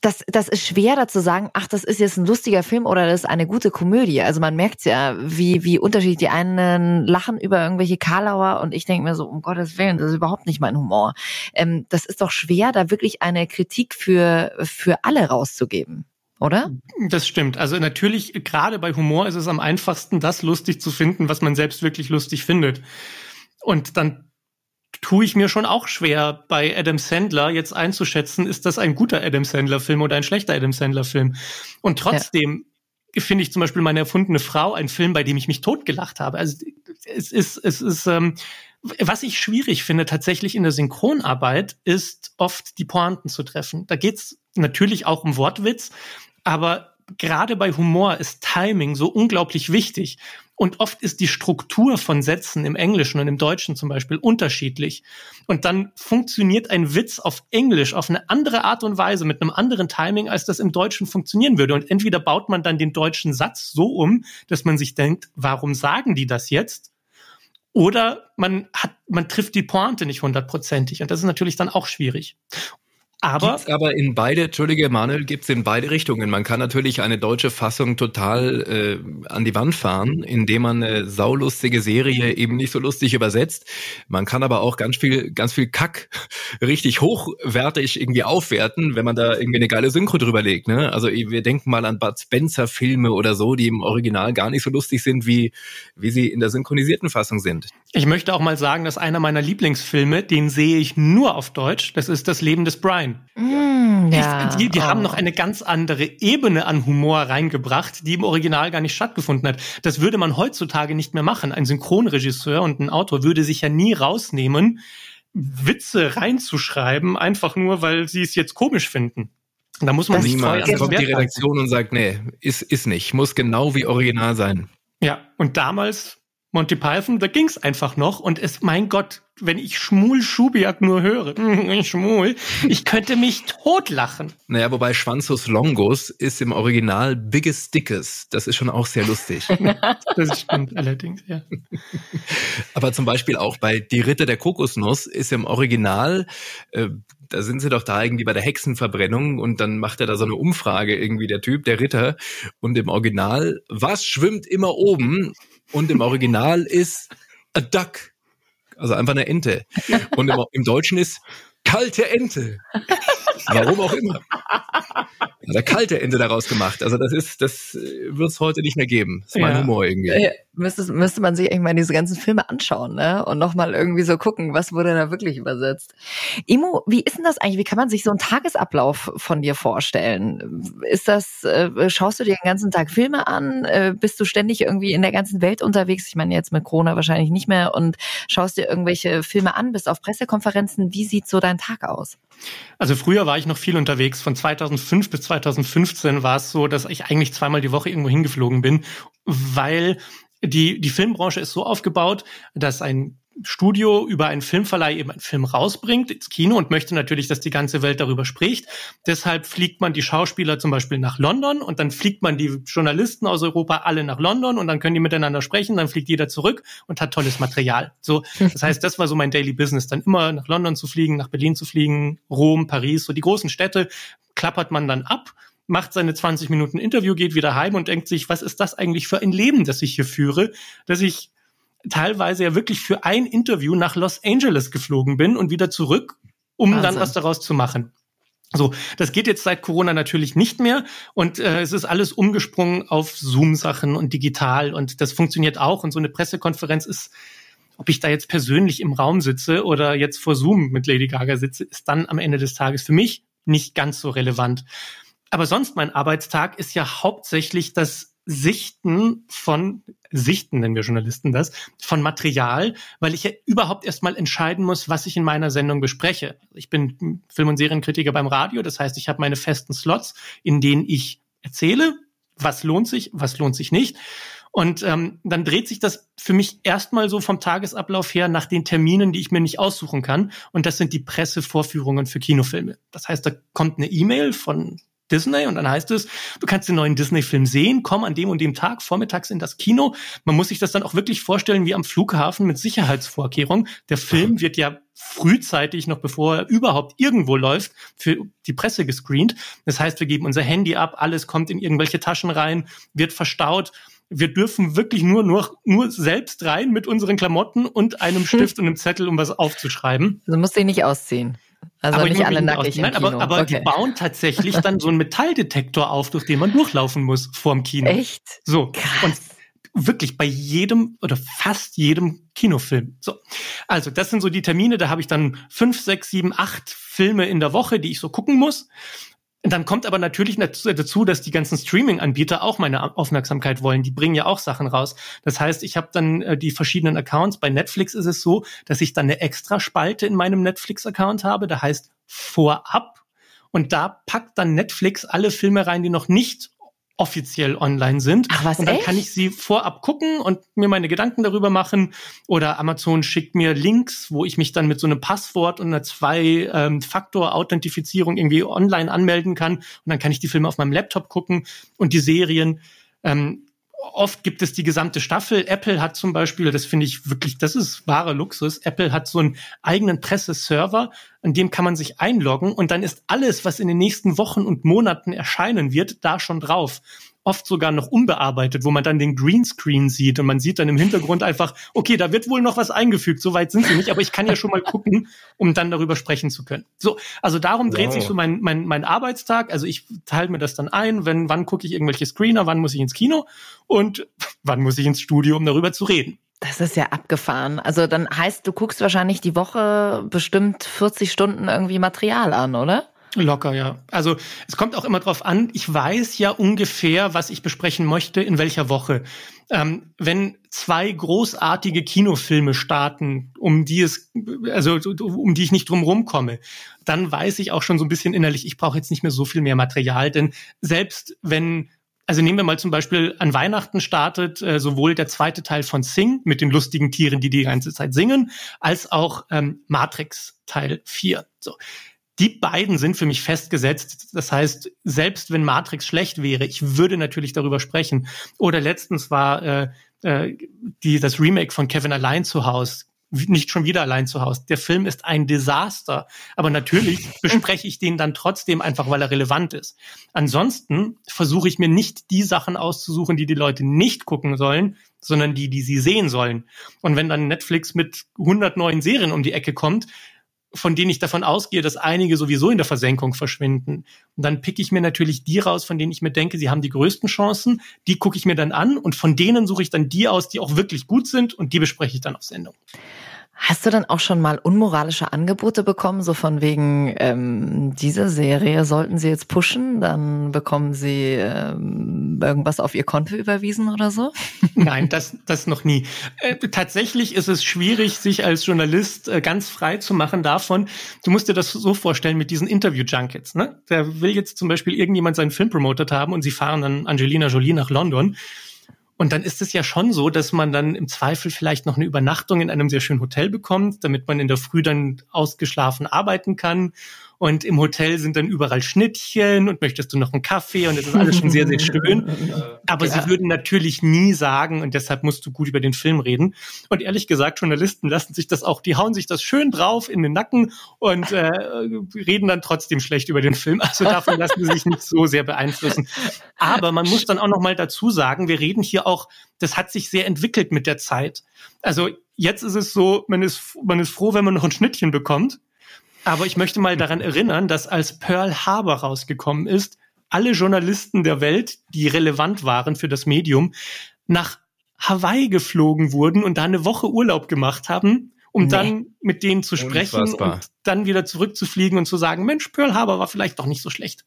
das, das ist schwer da zu sagen, ach, das ist jetzt ein lustiger Film oder das ist eine gute Komödie. Also man merkt ja, wie, wie unterschiedlich die einen lachen über irgendwelche Karlauer und ich denke mir so, um Gottes Willen, das ist überhaupt nicht mein Humor. Ähm, das ist doch schwer, da wirklich eine Kritik für, für alle rauszugeben. Oder? Das stimmt. Also natürlich, gerade bei Humor ist es am einfachsten, das lustig zu finden, was man selbst wirklich lustig findet. Und dann tue ich mir schon auch schwer, bei Adam Sandler jetzt einzuschätzen, ist das ein guter Adam Sandler-Film oder ein schlechter Adam Sandler-Film. Und trotzdem ja. finde ich zum Beispiel meine erfundene Frau ein Film, bei dem ich mich totgelacht habe. Also es ist, es ist, ähm, was ich schwierig finde tatsächlich in der Synchronarbeit, ist oft die Pointen zu treffen. Da geht's natürlich auch um Wortwitz, aber gerade bei Humor ist Timing so unglaublich wichtig. Und oft ist die Struktur von Sätzen im Englischen und im Deutschen zum Beispiel unterschiedlich. Und dann funktioniert ein Witz auf Englisch auf eine andere Art und Weise mit einem anderen Timing, als das im Deutschen funktionieren würde. Und entweder baut man dann den deutschen Satz so um, dass man sich denkt, warum sagen die das jetzt? Oder man hat, man trifft die Pointe nicht hundertprozentig. Und das ist natürlich dann auch schwierig. Aber, gibt's aber in beide, Entschuldige Manuel, gibt's in beide Richtungen. Man kann natürlich eine deutsche Fassung total äh, an die Wand fahren, indem man eine saulustige Serie eben nicht so lustig übersetzt. Man kann aber auch ganz viel, ganz viel Kack richtig hochwertig irgendwie aufwerten, wenn man da irgendwie eine geile Synchro drüber legt. Ne? Also wir denken mal an Bud Spencer Filme oder so, die im Original gar nicht so lustig sind, wie, wie sie in der synchronisierten Fassung sind. Ich möchte auch mal sagen, dass einer meiner Lieblingsfilme, den sehe ich nur auf Deutsch, das ist Das Leben des Brian. Nein. Mm, ja. Die die oh. haben noch eine ganz andere Ebene an Humor reingebracht, die im Original gar nicht stattgefunden hat. Das würde man heutzutage nicht mehr machen. Ein Synchronregisseur und ein Autor würde sich ja nie rausnehmen, Witze reinzuschreiben, einfach nur, weil sie es jetzt komisch finden. Da muss man Das sich ist vorher kommt die. Redaktion und sagt, nee, ist, ist nicht. Muss genau wie original sein. Ja, und damals Monty Python, da ging's einfach noch und es, mein Gott, wenn ich Schmul Schubiak nur höre, Schmul, ich könnte mich totlachen. Naja, wobei Schwanzus Longus ist im Original Biggest Dickes. Das ist schon auch sehr lustig. Das stimmt allerdings, ja. Aber zum Beispiel auch bei Die Ritter der Kokosnuss ist im Original, äh, da sind sie doch da irgendwie bei der Hexenverbrennung und dann macht er da so eine Umfrage irgendwie, der Typ, der Ritter. Und im Original, was schwimmt immer oben? Und im Original ist a duck. Also einfach eine Ente. Und im, im Deutschen ist kalte Ente. Warum auch immer. Hat er kalte Ente daraus gemacht. Also das ist, das wird es heute nicht mehr geben. Das ist mein Ja. Humor irgendwie. Äh, müsste, müsste man sich irgendwann diese ganzen Filme anschauen, ne? Und nochmal irgendwie so gucken, was wurde da wirklich übersetzt. Imo, wie ist denn das eigentlich? Wie kann man sich so einen Tagesablauf von dir vorstellen? Ist das, äh, schaust du dir den ganzen Tag Filme an? Äh, bist du ständig irgendwie in der ganzen Welt unterwegs? Ich meine jetzt mit Corona wahrscheinlich nicht mehr und schaust dir irgendwelche Filme an, bist auf Pressekonferenzen. Wie sieht so dein Tag aus? Also früher war ich noch viel unterwegs. Von 2005 bis 2015 war es so, dass ich eigentlich zweimal die Woche irgendwo hingeflogen bin, weil die, die Filmbranche ist so aufgebaut, dass ein Studio über einen Filmverleih eben einen Film rausbringt ins Kino und möchte natürlich, dass die ganze Welt darüber spricht. Deshalb fliegt man die Schauspieler zum Beispiel nach London und dann fliegt man die Journalisten aus Europa alle nach London und dann können die miteinander sprechen, dann fliegt jeder zurück und hat tolles Material. So, das heißt, das war so mein Daily Business, dann immer nach London zu fliegen, nach Berlin zu fliegen, Rom, Paris, so die großen Städte klappert man dann ab macht seine 20 Minuten Interview, geht wieder heim und denkt sich, was ist das eigentlich für ein Leben, das ich hier führe, dass ich teilweise ja wirklich für ein Interview nach Los Angeles geflogen bin und wieder zurück, um dann Wahnsinn. was daraus zu machen. So, das geht jetzt seit Corona natürlich nicht mehr und äh, es ist alles umgesprungen auf Zoom-Sachen und digital und das funktioniert auch und so eine Pressekonferenz ist, ob ich da jetzt persönlich im Raum sitze oder jetzt vor Zoom mit Lady Gaga sitze, ist dann am Ende des Tages für mich nicht ganz so relevant. Aber sonst mein Arbeitstag ist ja hauptsächlich das Sichten von, Sichten nennen wir Journalisten das, von Material, weil ich ja überhaupt erstmal entscheiden muss, was ich in meiner Sendung bespreche. Ich bin Film- und Serienkritiker beim Radio, das heißt, ich habe meine festen Slots, in denen ich erzähle, was lohnt sich, was lohnt sich nicht. Und ähm, dann dreht sich das für mich erstmal so vom Tagesablauf her nach den Terminen, die ich mir nicht aussuchen kann. Und das sind die Pressevorführungen für Kinofilme. Das heißt, da kommt eine E-Mail von Disney und dann heißt es, du kannst den neuen Disney-Film sehen, komm an dem und dem Tag vormittags in das Kino. Man muss sich das dann auch wirklich vorstellen wie am Flughafen mit Sicherheitsvorkehrungen. Der Film wird ja frühzeitig, noch bevor er überhaupt irgendwo läuft, für die Presse gescreent. Das heißt, wir geben unser Handy ab, alles kommt in irgendwelche Taschen rein, wird verstaut. Wir dürfen wirklich nur, nur, nur selbst rein mit unseren Klamotten und einem Stift und einem Zettel, um was aufzuschreiben. Also musst du dich nicht ausziehen. Also ich nicht alle nackig Nein, aber, aber okay. die bauen tatsächlich dann so einen Metalldetektor auf, durch den man durchlaufen muss vorm Kino. Echt? So. Krass. Und wirklich bei jedem oder fast jedem Kinofilm. So. Also, das sind so die Termine, da habe ich dann fünf, sechs, sieben, acht Filme in der Woche, die ich so gucken muss. Und dann kommt aber natürlich dazu, dass die ganzen Streaming-Anbieter auch meine Aufmerksamkeit wollen. Die bringen ja auch Sachen raus. Das heißt, ich habe dann äh, die verschiedenen Accounts. Bei Netflix ist es so, dass ich dann eine extra Spalte in meinem Netflix-Account habe. Da heißt vorab. Und da packt dann Netflix alle Filme rein, die noch nicht offiziell online sind. Ach, was, und dann echt? kann ich sie vorab gucken und mir meine Gedanken darüber machen. Oder Amazon schickt mir Links, wo ich mich dann mit so einem Passwort und einer Zwei-Faktor-Authentifizierung irgendwie online anmelden kann. Und dann kann ich die Filme auf meinem Laptop gucken und die Serien. Ähm, oft gibt es die gesamte Staffel. Apple hat zum Beispiel, das finde ich wirklich, das ist wahrer Luxus. Apple hat so einen eigenen Presseserver, an dem kann man sich einloggen und dann ist alles, was in den nächsten Wochen und Monaten erscheinen wird, da schon drauf. Oft sogar noch unbearbeitet, wo man dann den Greenscreen sieht und man sieht dann im Hintergrund einfach, okay, da wird wohl noch was eingefügt, so weit sind sie nicht, aber ich kann ja schon mal gucken, um dann darüber sprechen zu können. So, also darum dreht Wow. sich so mein, mein, mein Arbeitstag. Also ich teile mir das dann ein, wenn, wann gucke ich irgendwelche Screener, wann muss ich ins Kino und wann muss ich ins Studio, um darüber zu reden. Das ist ja abgefahren. Also dann heißt, du guckst wahrscheinlich die Woche bestimmt 40 Stunden irgendwie Material an, oder? Locker, ja. Also es kommt auch immer drauf an, ich weiß ja ungefähr, was ich besprechen möchte, in welcher Woche. Ähm, wenn zwei großartige Kinofilme starten, um die es, also um die ich nicht drum komme, dann weiß ich auch schon so ein bisschen innerlich, ich brauche jetzt nicht mehr so viel mehr Material, denn selbst wenn also nehmen wir mal zum Beispiel an Weihnachten startet äh, sowohl der zweite Teil von Sing mit den lustigen Tieren, die die ganze Zeit singen, als auch ähm, Matrix Teil 4. So die beiden sind für mich festgesetzt. Das heißt, selbst wenn Matrix schlecht wäre, ich würde natürlich darüber sprechen. Oder letztens war äh, äh, die, das Remake von Kevin allein zu Hause. Nicht schon wieder allein zu Hause. Der Film ist ein Desaster. Aber natürlich bespreche ich den dann trotzdem einfach, weil er relevant ist. Ansonsten versuche ich mir nicht die Sachen auszusuchen, die die Leute nicht gucken sollen, sondern die, die sie sehen sollen. Und wenn dann Netflix mit 100 neuen Serien um die Ecke kommt, von denen ich davon ausgehe, dass einige sowieso in der Versenkung verschwinden. Und dann pick ich mir natürlich die raus, von denen ich mir denke, sie haben die größten Chancen. Die gucke ich mir dann an und von denen suche ich dann die aus, die auch wirklich gut sind und die bespreche ich dann auf Sendung. Hast du dann auch schon mal unmoralische Angebote bekommen, so von wegen, ähm, diese Serie sollten sie jetzt pushen, dann bekommen sie ähm, irgendwas auf ihr Konto überwiesen oder so? Nein, das, das noch nie. Äh, tatsächlich ist es schwierig, sich als Journalist äh, ganz frei zu machen davon. Du musst dir das so vorstellen mit diesen Interview-Junkets. Ne? Da will jetzt zum Beispiel irgendjemand seinen Film promotet haben und sie fahren dann Angelina Jolie nach London und dann ist es ja schon so, dass man dann im Zweifel vielleicht noch eine Übernachtung in einem sehr schönen Hotel bekommt, damit man in der Früh dann ausgeschlafen arbeiten kann und im Hotel sind dann überall Schnittchen und möchtest du noch einen Kaffee und es ist alles schon sehr, sehr schön. Aber ja. sie würden natürlich nie sagen und deshalb musst du gut über den Film reden. Und ehrlich gesagt, Journalisten lassen sich das auch, die hauen sich das schön drauf in den Nacken und äh, reden dann trotzdem schlecht über den Film. Also davon lassen sie sich nicht so sehr beeinflussen. Aber man muss dann auch noch mal dazu sagen, wir reden hier auch, das hat sich sehr entwickelt mit der Zeit. Also jetzt ist es so, man ist, man ist froh, wenn man noch ein Schnittchen bekommt. Aber ich möchte mal daran erinnern, dass als Pearl Harbor rausgekommen ist, alle Journalisten der Welt, die relevant waren für das Medium, nach Hawaii geflogen wurden und da eine Woche Urlaub gemacht haben, um nee. dann mit denen zu sprechen Unfassbar. und dann wieder zurückzufliegen und zu sagen, Mensch, Pearl Harbor war vielleicht doch nicht so schlecht.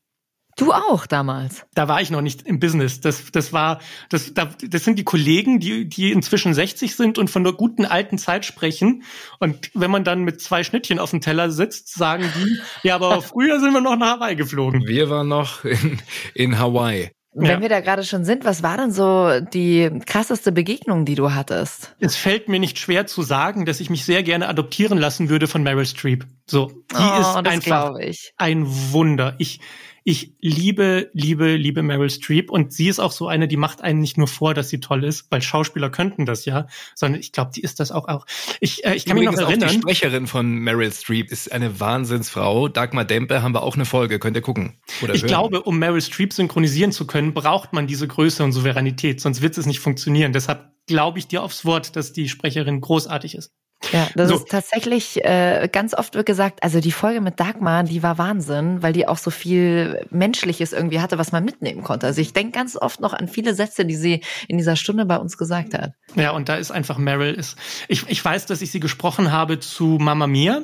Du auch damals. Da war ich noch nicht im Business. Das, das war, das, das sind die Kollegen, die, die inzwischen 60 sind und von der guten alten Zeit sprechen. Und wenn man dann mit zwei Schnittchen auf dem Teller sitzt, sagen die, ja, aber früher sind wir noch nach Hawaii geflogen. Wir waren noch in, in Hawaii. Wenn ja. wir da gerade schon sind, was war denn so die krasseste Begegnung, die du hattest? Es fällt mir nicht schwer zu sagen, dass ich mich sehr gerne adoptieren lassen würde von Meryl Streep. So, die oh, ist einfach ein Wunder. Ich, ich liebe, liebe, liebe Meryl Streep und sie ist auch so eine, die macht einen nicht nur vor, dass sie toll ist, weil Schauspieler könnten das ja, sondern ich glaube, die ist das auch auch. Ich, äh, ich kann Übrigens mich noch erinnern. Auch die Sprecherin von Meryl Streep ist eine Wahnsinnsfrau. Dagmar Dempe haben wir auch eine Folge, könnt ihr gucken. Oder ich hören. glaube, um Meryl Streep synchronisieren zu können, braucht man diese Größe und Souveränität, sonst wird es nicht funktionieren. Deshalb glaube ich dir aufs Wort, dass die Sprecherin großartig ist. Ja, das so. ist tatsächlich äh, ganz oft wird gesagt, also die Folge mit Dagmar, die war Wahnsinn, weil die auch so viel Menschliches irgendwie hatte, was man mitnehmen konnte. Also ich denke ganz oft noch an viele Sätze, die sie in dieser Stunde bei uns gesagt hat. Ja, und da ist einfach Meryl ist. Ich, ich weiß, dass ich sie gesprochen habe zu Mama Mia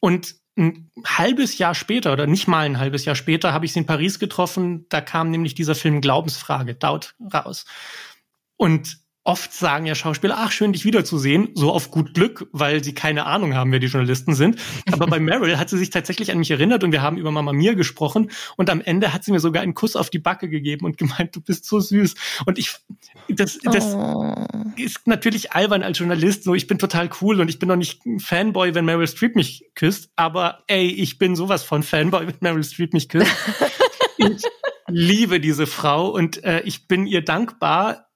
und ein halbes Jahr später oder nicht mal ein halbes Jahr später habe ich sie in Paris getroffen. Da kam nämlich dieser Film Glaubensfrage, Doubt raus. Und oft sagen ja Schauspieler, ach, schön, dich wiederzusehen, so auf gut Glück, weil sie keine Ahnung haben, wer die Journalisten sind. Aber bei Meryl hat sie sich tatsächlich an mich erinnert und wir haben über Mama Mia gesprochen und am Ende hat sie mir sogar einen Kuss auf die Backe gegeben und gemeint, du bist so süß. Und ich, das, das oh. ist natürlich albern als Journalist, so ich bin total cool und ich bin noch nicht Fanboy, wenn Meryl Streep mich küsst, aber ey, ich bin sowas von Fanboy, wenn Meryl Streep mich küsst. ich liebe diese Frau und äh, ich bin ihr dankbar,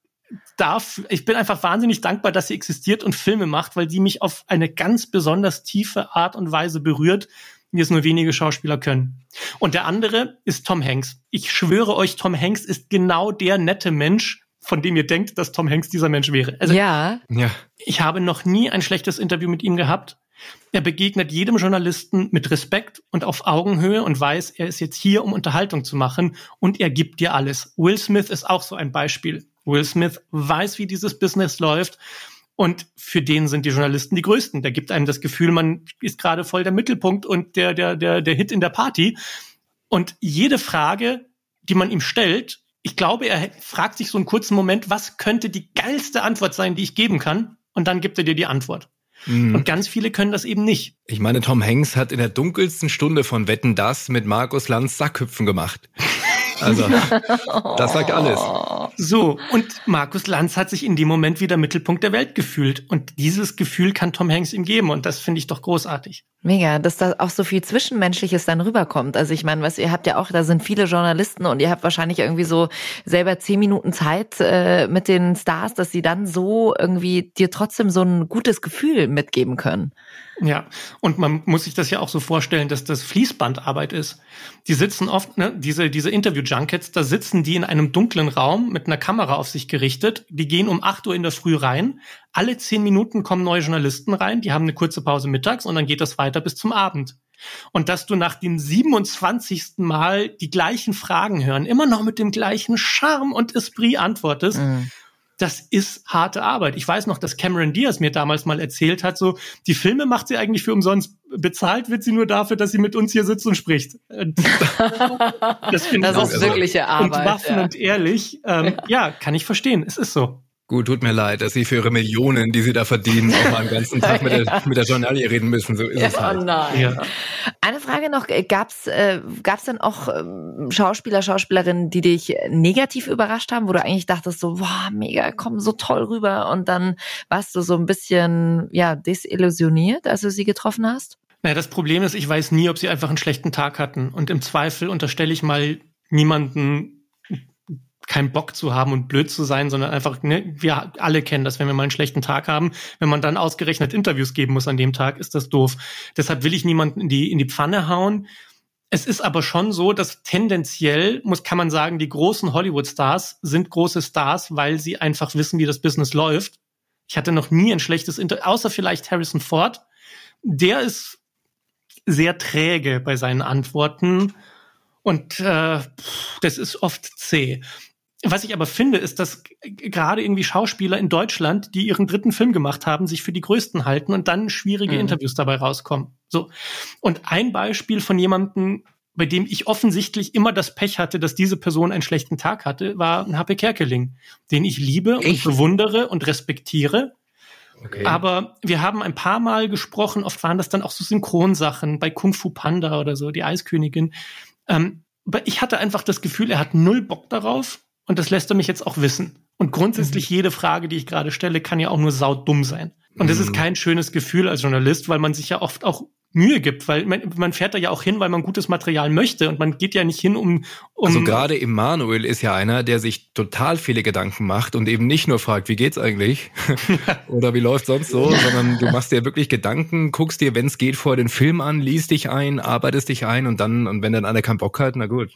darf, ich bin einfach wahnsinnig dankbar, dass sie existiert und Filme macht, weil die mich auf eine ganz besonders tiefe Art und Weise berührt, wie es nur wenige Schauspieler können. Und der andere ist Tom Hanks. Ich schwöre euch, Tom Hanks ist genau der nette Mensch, von dem ihr denkt, dass Tom Hanks dieser Mensch wäre. Also, ja. ja. Ich habe noch nie ein schlechtes Interview mit ihm gehabt. Er begegnet jedem Journalisten mit Respekt und auf Augenhöhe und weiß, er ist jetzt hier, um Unterhaltung zu machen und er gibt dir alles. Will Smith ist auch so ein Beispiel. Will Smith weiß, wie dieses Business läuft. Und für den sind die Journalisten die Größten. Der gibt einem das Gefühl, man ist gerade voll der Mittelpunkt und der, der, der, der Hit in der Party. Und jede Frage, die man ihm stellt, ich glaube, er fragt sich so einen kurzen Moment, was könnte die geilste Antwort sein, die ich geben kann? Und dann gibt er dir die Antwort. Mhm. Und ganz viele können das eben nicht. Ich meine, Tom Hanks hat in der dunkelsten Stunde von Wetten das mit Markus Lanz Sackhüpfen gemacht. Also, das sagt alles. So, und Markus Lanz hat sich in dem Moment wieder Mittelpunkt der Welt gefühlt. Und dieses Gefühl kann Tom Hanks ihm geben. Und das finde ich doch großartig. Mega, dass da auch so viel Zwischenmenschliches dann rüberkommt. Also ich meine, was ihr habt ja auch, da sind viele Journalisten und ihr habt wahrscheinlich irgendwie so selber zehn Minuten Zeit äh, mit den Stars, dass sie dann so irgendwie dir trotzdem so ein gutes Gefühl mitgeben können. Ja, und man muss sich das ja auch so vorstellen, dass das Fließbandarbeit ist. Die sitzen oft, ne, diese, diese Interview-Junkets, da sitzen die in einem dunklen Raum mit einer Kamera auf sich gerichtet. Die gehen um acht Uhr in der Früh rein. Alle zehn Minuten kommen neue Journalisten rein. Die haben eine kurze Pause mittags und dann geht das weiter bis zum Abend. Und dass du nach dem 27. Mal die gleichen Fragen hören, immer noch mit dem gleichen Charme und Esprit antwortest, mhm das ist harte Arbeit. Ich weiß noch, dass Cameron Diaz mir damals mal erzählt hat, so, die Filme macht sie eigentlich für umsonst. Bezahlt wird sie nur dafür, dass sie mit uns hier sitzt und spricht. das, finde das ist wirkliche Arbeit. Und waffen ja. und ehrlich. Ähm, ja, kann ich verstehen. Es ist so. Gut, tut mir leid, dass Sie für Ihre Millionen, die Sie da verdienen, auch mal den ganzen Tag mit der, mit der Journalie reden müssen. So ist ja, es halt. Oh nein. Ja. Eine Frage noch, gab's äh, gab's denn auch ähm, Schauspieler, Schauspielerinnen, die dich negativ überrascht haben, wo du eigentlich dachtest so, wow, mega, komm so toll rüber und dann warst du so ein bisschen, ja, desillusioniert, als du sie getroffen hast? Naja, das Problem ist, ich weiß nie, ob sie einfach einen schlechten Tag hatten und im Zweifel unterstelle ich mal niemanden keinen Bock zu haben und blöd zu sein, sondern einfach, ne, wir alle kennen das, wenn wir mal einen schlechten Tag haben, wenn man dann ausgerechnet Interviews geben muss an dem Tag, ist das doof. Deshalb will ich niemanden in die, in die Pfanne hauen. Es ist aber schon so, dass tendenziell, muss, kann man sagen, die großen Hollywood-Stars sind große Stars, weil sie einfach wissen, wie das Business läuft. Ich hatte noch nie ein schlechtes Interview, außer vielleicht Harrison Ford. Der ist sehr träge bei seinen Antworten und äh, das ist oft zäh. Was ich aber finde, ist, dass gerade irgendwie Schauspieler in Deutschland, die ihren dritten Film gemacht haben, sich für die größten halten und dann schwierige mhm. Interviews dabei rauskommen. So. Und ein Beispiel von jemandem, bei dem ich offensichtlich immer das Pech hatte, dass diese Person einen schlechten Tag hatte, war ein Happe Kerkeling, den ich liebe Echt? und bewundere und respektiere. Okay. Aber wir haben ein paar Mal gesprochen, oft waren das dann auch so Synchronsachen bei Kung Fu Panda oder so, die Eiskönigin. Ähm, ich hatte einfach das Gefühl, er hat null Bock darauf und das lässt er mich jetzt auch wissen. Und grundsätzlich mhm. jede Frage, die ich gerade stelle, kann ja auch nur saudumm sein. Und das ist mhm. kein schönes Gefühl als Journalist, weil man sich ja oft auch Mühe gibt, weil man, man fährt da ja auch hin, weil man gutes Material möchte und man geht ja nicht hin, um. um also gerade Immanuel ist ja einer, der sich total viele Gedanken macht und eben nicht nur fragt, wie geht's eigentlich oder wie läuft sonst so, sondern du machst dir wirklich Gedanken, guckst dir, wenn es geht, vor den Film an, liest dich ein, arbeitest dich ein und dann und wenn dann einer keinen Bock hat, na gut.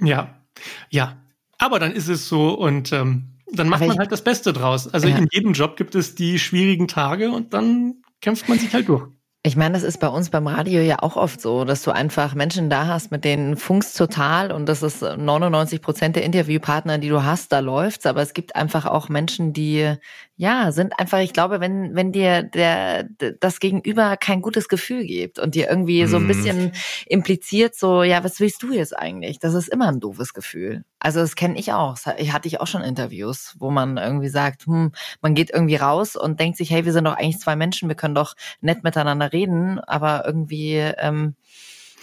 Ja, ja, aber dann ist es so und ähm, dann macht man halt das Beste draus. Also ja. in jedem Job gibt es die schwierigen Tage und dann kämpft man sich halt durch. Ich meine, das ist bei uns beim Radio ja auch oft so, dass du einfach Menschen da hast, mit denen funkst total und das ist 99 Prozent der Interviewpartner, die du hast, da läuft's. Aber es gibt einfach auch Menschen, die ja, sind einfach, ich glaube, wenn, wenn dir der, das Gegenüber kein gutes Gefühl gibt und dir irgendwie so ein mhm. bisschen impliziert, so, ja, was willst du jetzt eigentlich? Das ist immer ein doofes Gefühl. Also das kenne ich auch. Ich hatte ich auch schon Interviews, wo man irgendwie sagt, hm, man geht irgendwie raus und denkt sich, hey, wir sind doch eigentlich zwei Menschen, wir können doch nett miteinander reden, aber irgendwie, ähm,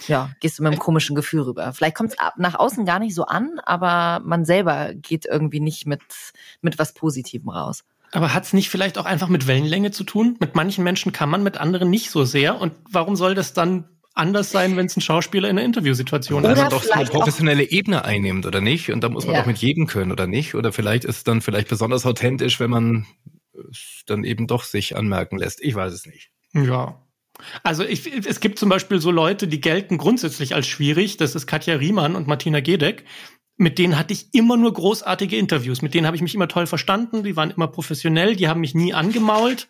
ja, gehst du mit einem komischen Gefühl rüber. Vielleicht kommt es nach außen gar nicht so an, aber man selber geht irgendwie nicht mit, mit was Positivem raus. Aber hat es nicht vielleicht auch einfach mit Wellenlänge zu tun? Mit manchen Menschen kann man, mit anderen nicht so sehr. Und warum soll das dann anders sein, wenn es ein Schauspieler in einer Interviewsituation ist? Also doch so eine professionelle Ebene einnimmt, oder nicht? Und da muss man ja. auch mit jedem können, oder nicht? Oder vielleicht ist es dann vielleicht besonders authentisch, wenn man es dann eben doch sich anmerken lässt. Ich weiß es nicht. Ja. Also ich, es gibt zum Beispiel so Leute, die gelten grundsätzlich als schwierig. Das ist Katja Riemann und Martina Gedeck mit denen hatte ich immer nur großartige Interviews. Mit denen habe ich mich immer toll verstanden. Die waren immer professionell. Die haben mich nie angemault.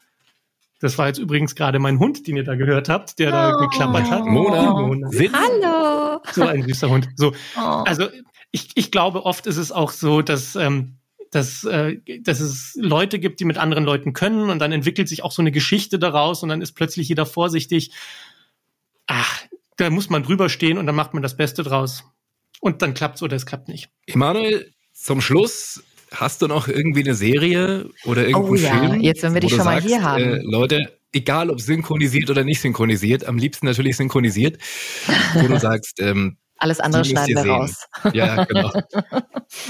Das war jetzt übrigens gerade mein Hund, den ihr da gehört habt, der oh. da geklappert hat. Mona. Mona. Hallo. So ein süßer Hund. So, oh. also ich, ich glaube, oft ist es auch so, dass ähm, dass, äh, dass es Leute gibt, die mit anderen Leuten können und dann entwickelt sich auch so eine Geschichte daraus und dann ist plötzlich jeder vorsichtig. Ach, da muss man drüber stehen und dann macht man das Beste draus. Und dann klappt's oder es klappt nicht. Emanuel, zum Schluss hast du noch irgendwie eine Serie oder irgendeinen Oh ja, Film? jetzt, wenn wir dich schon mal sagst, hier haben. Äh, Leute, egal ob synchronisiert oder nicht synchronisiert, am liebsten natürlich synchronisiert, wo du sagst, ähm, Alles andere schneiden wir sehen. raus. Ja, genau.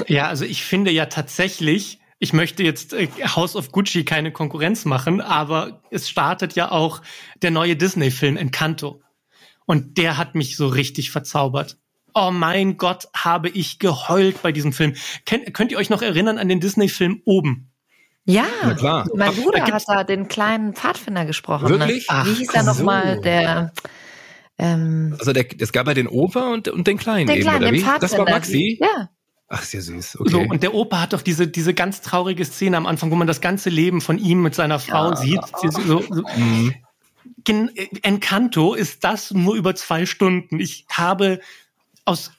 Ja, also ich finde ja tatsächlich, ich möchte jetzt äh, House of Gucci keine Konkurrenz machen, aber es startet ja auch der neue Disney-Film Encanto. Und der hat mich so richtig verzaubert. Oh mein Gott, habe ich geheult bei diesem Film. Kennt, könnt ihr euch noch erinnern an den Disney-Film Oben? Ja, klar. mein Da Bruder hat gibt's- da den kleinen Pfadfinder gesprochen. Wirklich? Ne? Wie Ach, hieß er so. nochmal? Der, ähm, Also der, es gab ja den Opa und, und den Kleinen den eben, kleinen, oder den wie? Pfadfinder. Das war Maxi? Ja. Ach, sehr süß. So, Okay. und der Opa hat doch diese, diese ganz traurige Szene am Anfang, wo man das ganze Leben von ihm mit seiner Frau sieht. Sie- So, so, Mhm. Encanto ist das nur über zwei Stunden. Ich habe aus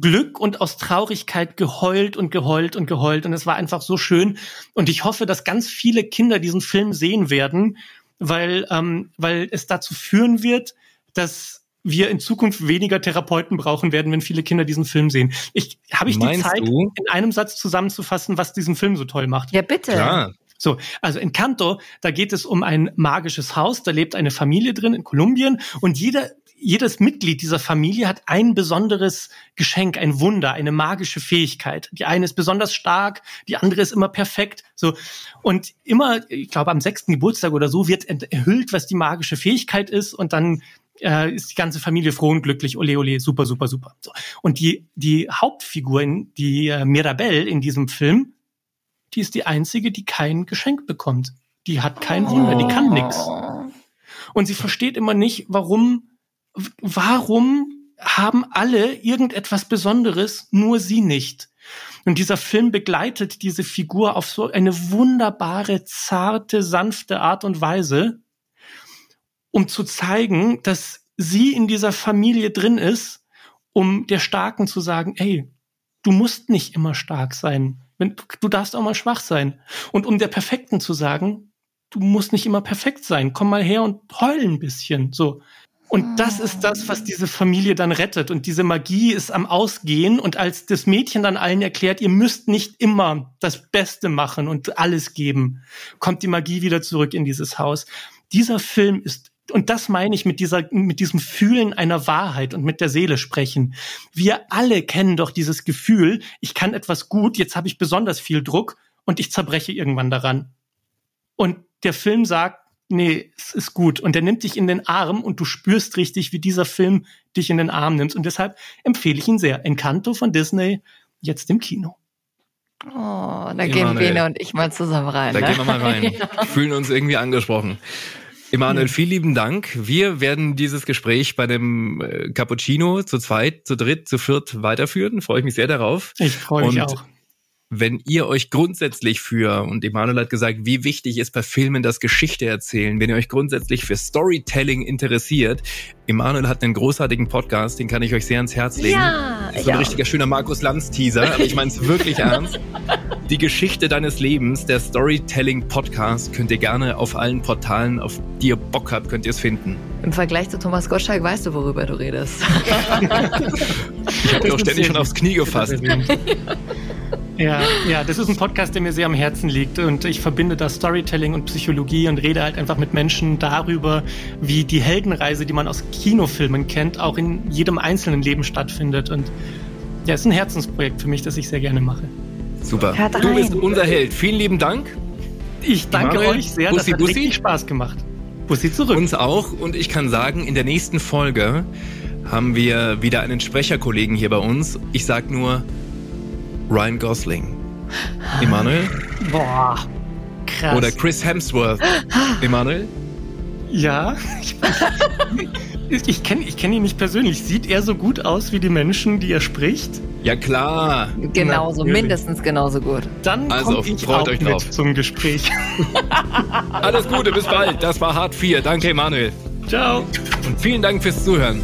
Glück und aus Traurigkeit geheult und geheult und geheult und es war einfach so schön und ich hoffe, dass ganz viele Kinder diesen Film sehen werden, weil ähm, weil es dazu führen wird, dass wir in Zukunft weniger Therapeuten brauchen werden, wenn viele Kinder diesen Film sehen. Ich habe ich die Meinst Zeit du? in einem Satz zusammenzufassen, was diesen Film so toll macht. Ja, bitte. Klar. So, also in Canto, da geht es um ein magisches Haus, da lebt eine Familie drin in Kolumbien und jeder, jedes Mitglied dieser Familie hat ein besonderes Geschenk, ein Wunder, eine magische Fähigkeit. Die eine ist besonders stark, die andere ist immer perfekt. So und immer, ich glaube, am sechsten Geburtstag oder so wird enthüllt, was die magische Fähigkeit ist und dann äh, ist die ganze Familie froh und glücklich. Ole, ole, super, super, super. So. Und die die Hauptfigur, die äh, Mirabelle in diesem Film, die ist die einzige, die kein Geschenk bekommt. Die hat kein Wunder, die kann nix. Und sie versteht immer nicht, warum, warum haben alle irgendetwas Besonderes, nur sie nicht. Und dieser Film begleitet diese Figur auf so eine wunderbare, zarte, sanfte Art und Weise, um zu zeigen, dass sie in dieser Familie drin ist, um der Starken zu sagen, ey, du musst nicht immer stark sein. Du darfst auch mal schwach sein. Und um der Perfekten zu sagen, du musst nicht immer perfekt sein. Komm mal her und heul ein bisschen. So. Und das ist das, was diese Familie dann rettet. Und diese Magie ist am Ausgehen. Und als das Mädchen dann allen erklärt, ihr müsst nicht immer das Beste machen und alles geben, kommt die Magie wieder zurück in dieses Haus. Dieser Film ist und das meine ich mit dieser, mit diesem Fühlen einer Wahrheit und mit der Seele sprechen. Wir alle kennen doch dieses Gefühl, ich kann etwas gut, jetzt habe ich besonders viel Druck und ich zerbreche irgendwann daran. Und der Film sagt, nee, es ist gut. Und er nimmt dich in den Arm und du spürst richtig, wie dieser Film dich in den Arm nimmt. Und deshalb empfehle ich ihn sehr. Encanto von Disney, jetzt im Kino. Oh, da gehen Emanuel. Bene und ich mal zusammen rein. Da ne? gehen wir mal rein. Fühlen uns irgendwie angesprochen. Emanuel, vielen lieben Dank. Wir werden dieses Gespräch bei dem äh, Cappuccino zu zweit, zu dritt, zu viert weiterführen. Freue ich mich sehr darauf. Ich freue mich Und auch. Wenn ihr euch grundsätzlich für, und Emanuel hat gesagt, wie wichtig ist bei Filmen das Geschichte erzählen, wenn ihr euch grundsätzlich für Storytelling interessiert, Emanuel hat einen großartigen Podcast, den kann ich euch sehr ans Herz legen. Ja, so ich ein auch. richtiger schöner Markus Lanz-Teaser, aber ich meine es wirklich ernst. Die Geschichte deines Lebens, der Storytelling-Podcast, könnt ihr gerne auf allen Portalen, auf die ihr Bock habt, könnt ihr es finden. Im Vergleich zu Thomas Gottschalk weißt du, worüber du redest. Ich habe dir auch ständig schon aufs Knie gefasst. Ja, ja, das ist ein Podcast, der mir sehr am Herzen liegt und ich verbinde da Storytelling und Psychologie und rede halt einfach mit Menschen darüber, wie die Heldenreise, die man aus Kinofilmen kennt, auch in jedem einzelnen Leben stattfindet und ja, ist ein Herzensprojekt für mich, das ich sehr gerne mache. Super. Hört Du rein. bist unser Held. Vielen lieben Dank. Ich danke Emanuel, euch sehr, Bussi, das hat Bussi. richtig Spaß gemacht. Bussi zurück. Uns auch. Und ich kann sagen, in der nächsten Folge haben wir wieder einen Sprecherkollegen hier bei uns. Ich sag nur Ryan Gosling. Emanuel? Boah, krass. Oder Chris Hemsworth. Emanuel? Ja, ich, ich, ich kenne ich kenn ihn nicht persönlich. Sieht er so gut aus wie die Menschen, die er spricht? Ja klar. genauso, Natürlich. mindestens genauso gut. Dann Also, komme ich freut auch euch mit drauf. zum Gespräch. Alles Gute, bis bald. Das war Hart 4. Danke, Emanuel. Ciao. Und vielen Dank fürs Zuhören.